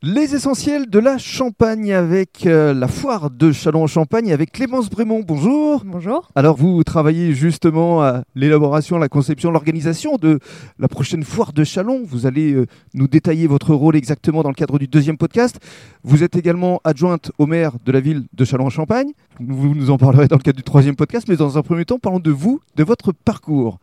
Les essentiels de la Champagne avec euh, la foire de Châlons-en-Champagne avec Clémence Brémond. Bonjour. Bonjour. Alors vous travaillez justement à l'élaboration, la conception, l'organisation de la prochaine foire de Chalon. Vous allez euh, nous détailler votre rôle exactement dans le cadre du deuxième podcast. Vous êtes également adjointe au maire de la ville de Châlons-en-Champagne. Vous nous en parlerez dans le cadre du troisième podcast, mais dans un premier temps, parlons de vous, de votre parcours.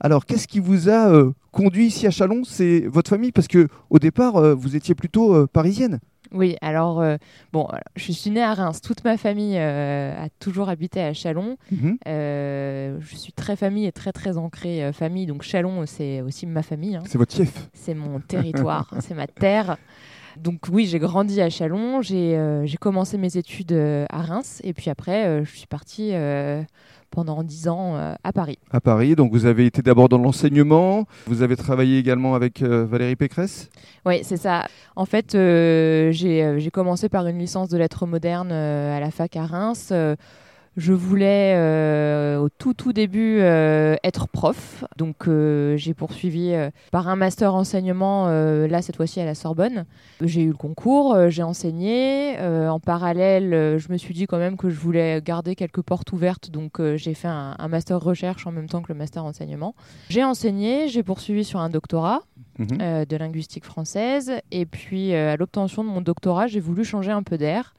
Alors, qu'est-ce qui vous a euh, conduit ici à Chalon? C'est votre famille? Parce que au départ, euh, vous étiez plutôt euh, parisienne. Oui, alors, euh, bon, je suis née à Reims. Toute ma famille euh, a toujours habité à Chalon. Euh, je suis très famille et très, très ancrée famille. Donc, Chalon, c'est aussi ma famille. hein. C'est votre fief. C'est mon territoire, c'est ma terre. Donc, oui, j'ai grandi à Chalon. J'ai euh, commencé mes études euh, à Reims. Et puis après, euh, je suis partie euh, pendant 10 ans à Paris. À Paris, donc vous avez été d'abord dans l'enseignement. Vous avez travaillé également avec Valérie Pécresse? Oui, c'est ça. En fait, j'ai commencé par une licence de lettres modernes à la fac à Reims. Je voulais euh, au tout tout début euh, être prof, donc euh, j'ai poursuivi par un master enseignement, là cette fois-ci à la Sorbonne. J'ai eu le concours, j'ai enseigné. En parallèle, je me suis dit quand même que je voulais garder quelques portes ouvertes, donc j'ai fait un, un master recherche en même temps que le master enseignement. J'ai enseigné, j'ai poursuivi sur un doctorat Mhm. de linguistique française. Et puis, à l'obtention de mon doctorat, j'ai voulu changer un peu d'air.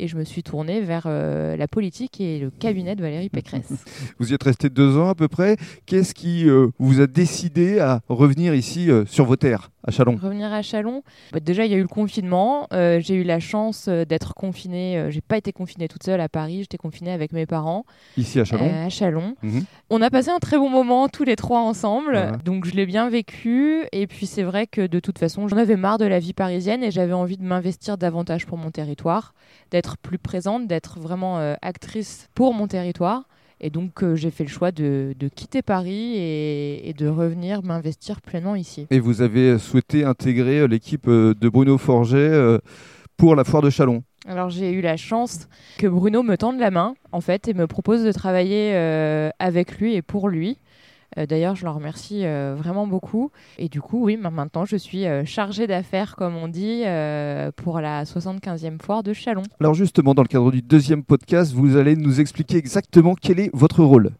Et je me suis tournée vers euh, la politique et le cabinet de Valérie Pécresse. Vous y êtes resté deux ans à peu près. Qu'est-ce qui euh, vous a décidé à revenir ici euh, sur vos terres, à Chalon? Revenir à Chalon, bah, déjà il y a eu le confinement. J'ai eu la chance d'être confinée. j'ai pas été confinée toute seule à Paris. J'étais confinée avec mes parents Ici à Chalon à Chalon. Mhm. On a passé un très bon moment tous les trois ensemble, Ouais. donc je l'ai bien vécu. Et puis c'est vrai que de toute façon, j'en avais marre de la vie parisienne et j'avais envie de m'investir davantage pour mon territoire, d'être plus présente, d'être vraiment euh, actrice pour mon territoire. Et donc euh, j'ai fait le choix de, de quitter Paris et, et de revenir m'investir pleinement ici. Et vous avez souhaité intégrer euh, l'équipe de Bruno Forget pour la foire de Chalon. Alors j'ai eu la chance que Bruno me tende la main en fait et me propose de travailler avec lui et pour lui. Euh, D'ailleurs, je le remercie euh, vraiment beaucoup. Et du coup, oui, ma- maintenant, je suis euh, chargée d'affaires, comme on dit, pour la 75e foire de Chalon. Alors justement, dans le cadre du deuxième podcast, vous allez nous expliquer exactement quel est votre rôle.